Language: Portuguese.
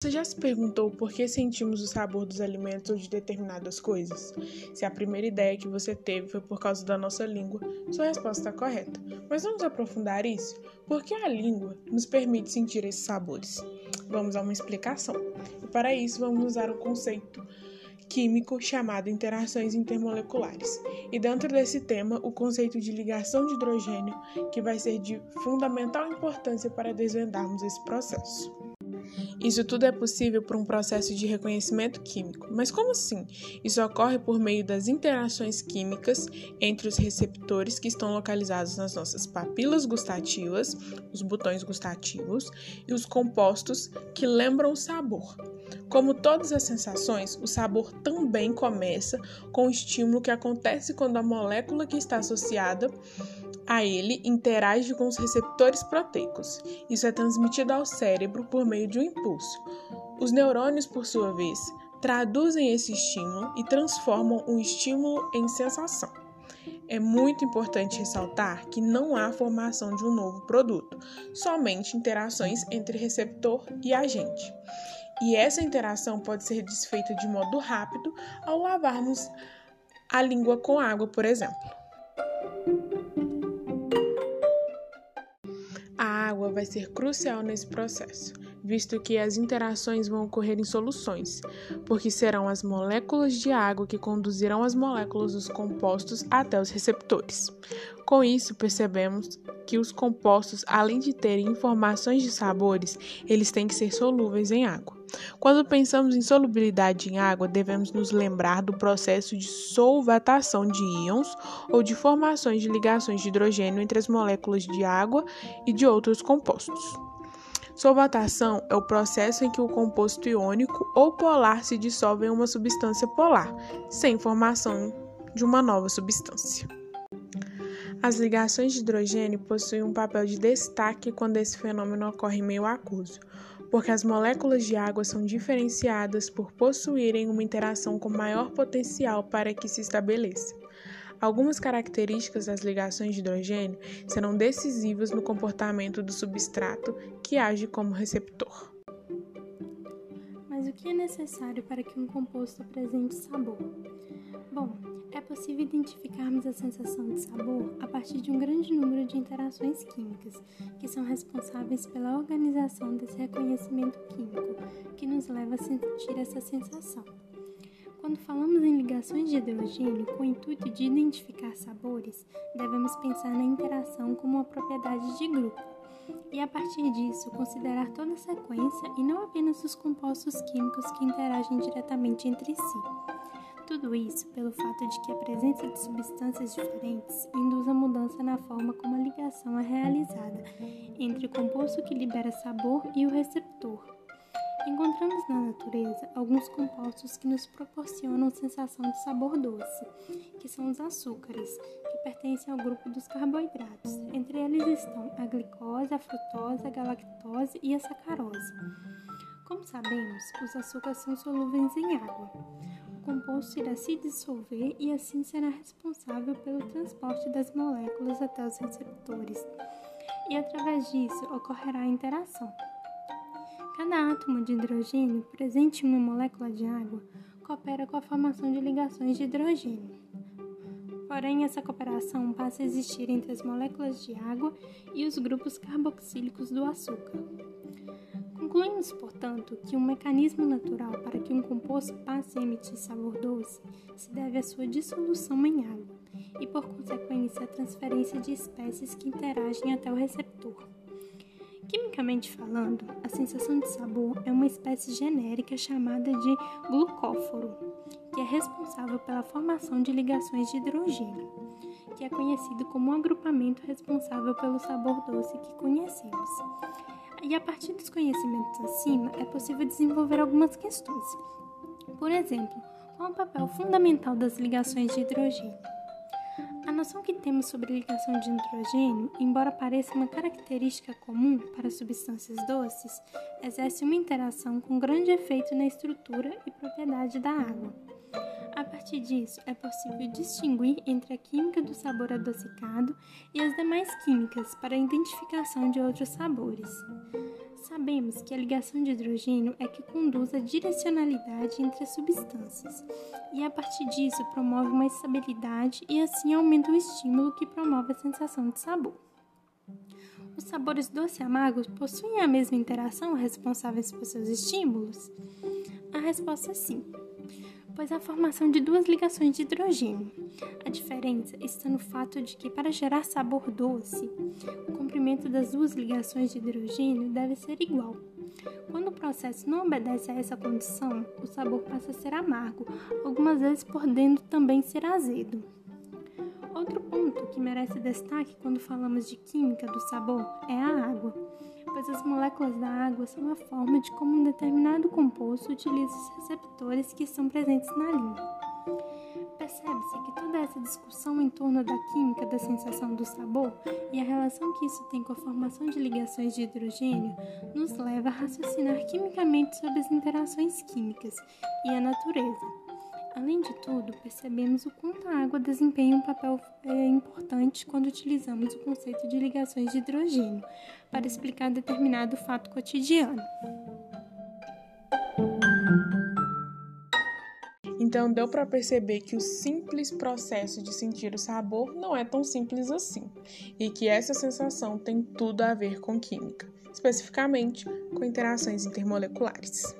Você já se perguntou por que sentimos o sabor dos alimentos ou de determinadas coisas? Se a primeira ideia que você teve foi por causa da nossa língua, sua resposta está correta. Mas vamos aprofundar isso? Por que a língua nos permite sentir esses sabores? Vamos a uma explicação. E para isso, vamos usar o conceito químico chamado interações intermoleculares. E dentro desse tema, o conceito de ligação de hidrogênio, que vai ser de fundamental importância para desvendarmos esse processo. Isso tudo é possível por um processo de reconhecimento químico. Mas como assim? Isso ocorre por meio das interações químicas entre os receptores que estão localizados nas nossas papilas gustativas, os botões gustativos, e os compostos que lembram o sabor. Como todas as sensações, o sabor também começa com o estímulo que acontece quando a molécula que está associada a ele interage com os receptores proteicos. Isso é transmitido ao cérebro por meio de um impulso. Os neurônios, por sua vez, traduzem esse estímulo e transformam o estímulo em sensação. É muito importante ressaltar que não há formação de um novo produto, somente interações entre receptor e agente. E essa interação pode ser desfeita de modo rápido ao lavarmos a língua com água, por exemplo. Água vai ser crucial nesse processo, visto que as interações vão ocorrer em soluções, porque serão as moléculas de água que conduzirão as moléculas dos compostos até os receptores. Com isso, percebemos que os compostos, além de terem informações de sabores, eles têm que ser solúveis em água. Quando pensamos em solubilidade em água, devemos nos lembrar do processo de solvatação de íons ou de formações de ligações de hidrogênio entre as moléculas de água e de outros compostos. Solvatação é o processo em que o composto iônico ou polar se dissolve em uma substância polar, sem formação de uma nova substância. As ligações de hidrogênio possuem um papel de destaque quando esse fenômeno ocorre em meio aquoso, porque as moléculas de água são diferenciadas por possuírem uma interação com maior potencial para que se estabeleça. Algumas características das ligações de hidrogênio serão decisivas no comportamento do substrato que age como receptor. Mas o que é necessário para que um composto apresente sabor? Bom, é possível identificarmos a sensação de sabor a partir de um grande número de interações químicas, que são responsáveis pela organização desse reconhecimento químico, que nos leva a sentir essa sensação. Quando falamos em ligações de hidrogênio com o intuito de identificar sabores, devemos pensar na interação como uma propriedade de grupo, e a partir disso considerar toda a sequência e não apenas os compostos químicos que interagem diretamente entre si. Tudo isso pelo fato de que a presença de substâncias diferentes induz a mudança na forma como a ligação é realizada entre o composto que libera sabor e o receptor. Encontramos na natureza alguns compostos que nos proporcionam sensação de sabor doce, que são os açúcares, que pertencem ao grupo dos carboidratos. Entre eles estão a glicose, a frutose, a galactose e a sacarose. Como sabemos, os açúcares são solúveis em água composto irá se dissolver e assim será responsável pelo transporte das moléculas até os receptores, e através disso ocorrerá a interação. Cada átomo de hidrogênio presente em uma molécula de água coopera com a formação de ligações de hidrogênio. Porém, essa cooperação passa a existir entre as moléculas de água e os grupos carboxílicos do açúcar. Concluímos, portanto, que um mecanismo natural para que um composto passe a emitir sabor doce se deve à sua dissolução em água e, por consequência, à transferência de espécies que interagem até o receptor. Quimicamente falando, a sensação de sabor é uma espécie genérica chamada de glucóforo, que é responsável pela formação de ligações de hidrogênio, que é conhecido como um agrupamento responsável pelo sabor doce que conhecemos. E a partir dos conhecimentos acima, é possível desenvolver algumas questões. Por exemplo, qual é o papel fundamental das ligações de hidrogênio? A noção que temos sobre ligação de hidrogênio, embora pareça uma característica comum para substâncias doces, exerce uma interação com grande efeito na estrutura e propriedade da água. A partir disso, é possível distinguir entre a química do sabor adocicado e as demais químicas para a identificação de outros sabores. Sabemos que a ligação de hidrogênio é que conduz à direcionalidade entre as substâncias, e a partir disso promove uma estabilidade e assim aumenta o estímulo que promove a sensação de sabor. Os sabores doce e amargo possuem a mesma interação responsáveis por seus estímulos? A resposta é sim pois a formação de duas ligações de hidrogênio. A diferença está no fato de que, para gerar sabor doce, o comprimento das duas ligações de hidrogênio deve ser igual. Quando o processo não obedece a essa condição, o sabor passa a ser amargo, algumas vezes podendo também ser azedo. Ponto que merece destaque quando falamos de química do sabor é a água pois as moléculas da água são a forma de como um determinado composto utiliza os receptores que estão presentes na língua. Percebe-se que toda essa discussão em torno da química da sensação do sabor e a relação que isso tem com a formação de ligações de hidrogênio nos leva a raciocinar quimicamente sobre as interações químicas e a natureza Além de tudo, percebemos o quanto a água desempenha um papel é, importante quando utilizamos o conceito de ligações de hidrogênio para explicar determinado fato cotidiano. Então deu para perceber que o simples processo de sentir o sabor não é tão simples assim, e que essa sensação tem tudo a ver com química, especificamente com interações intermoleculares.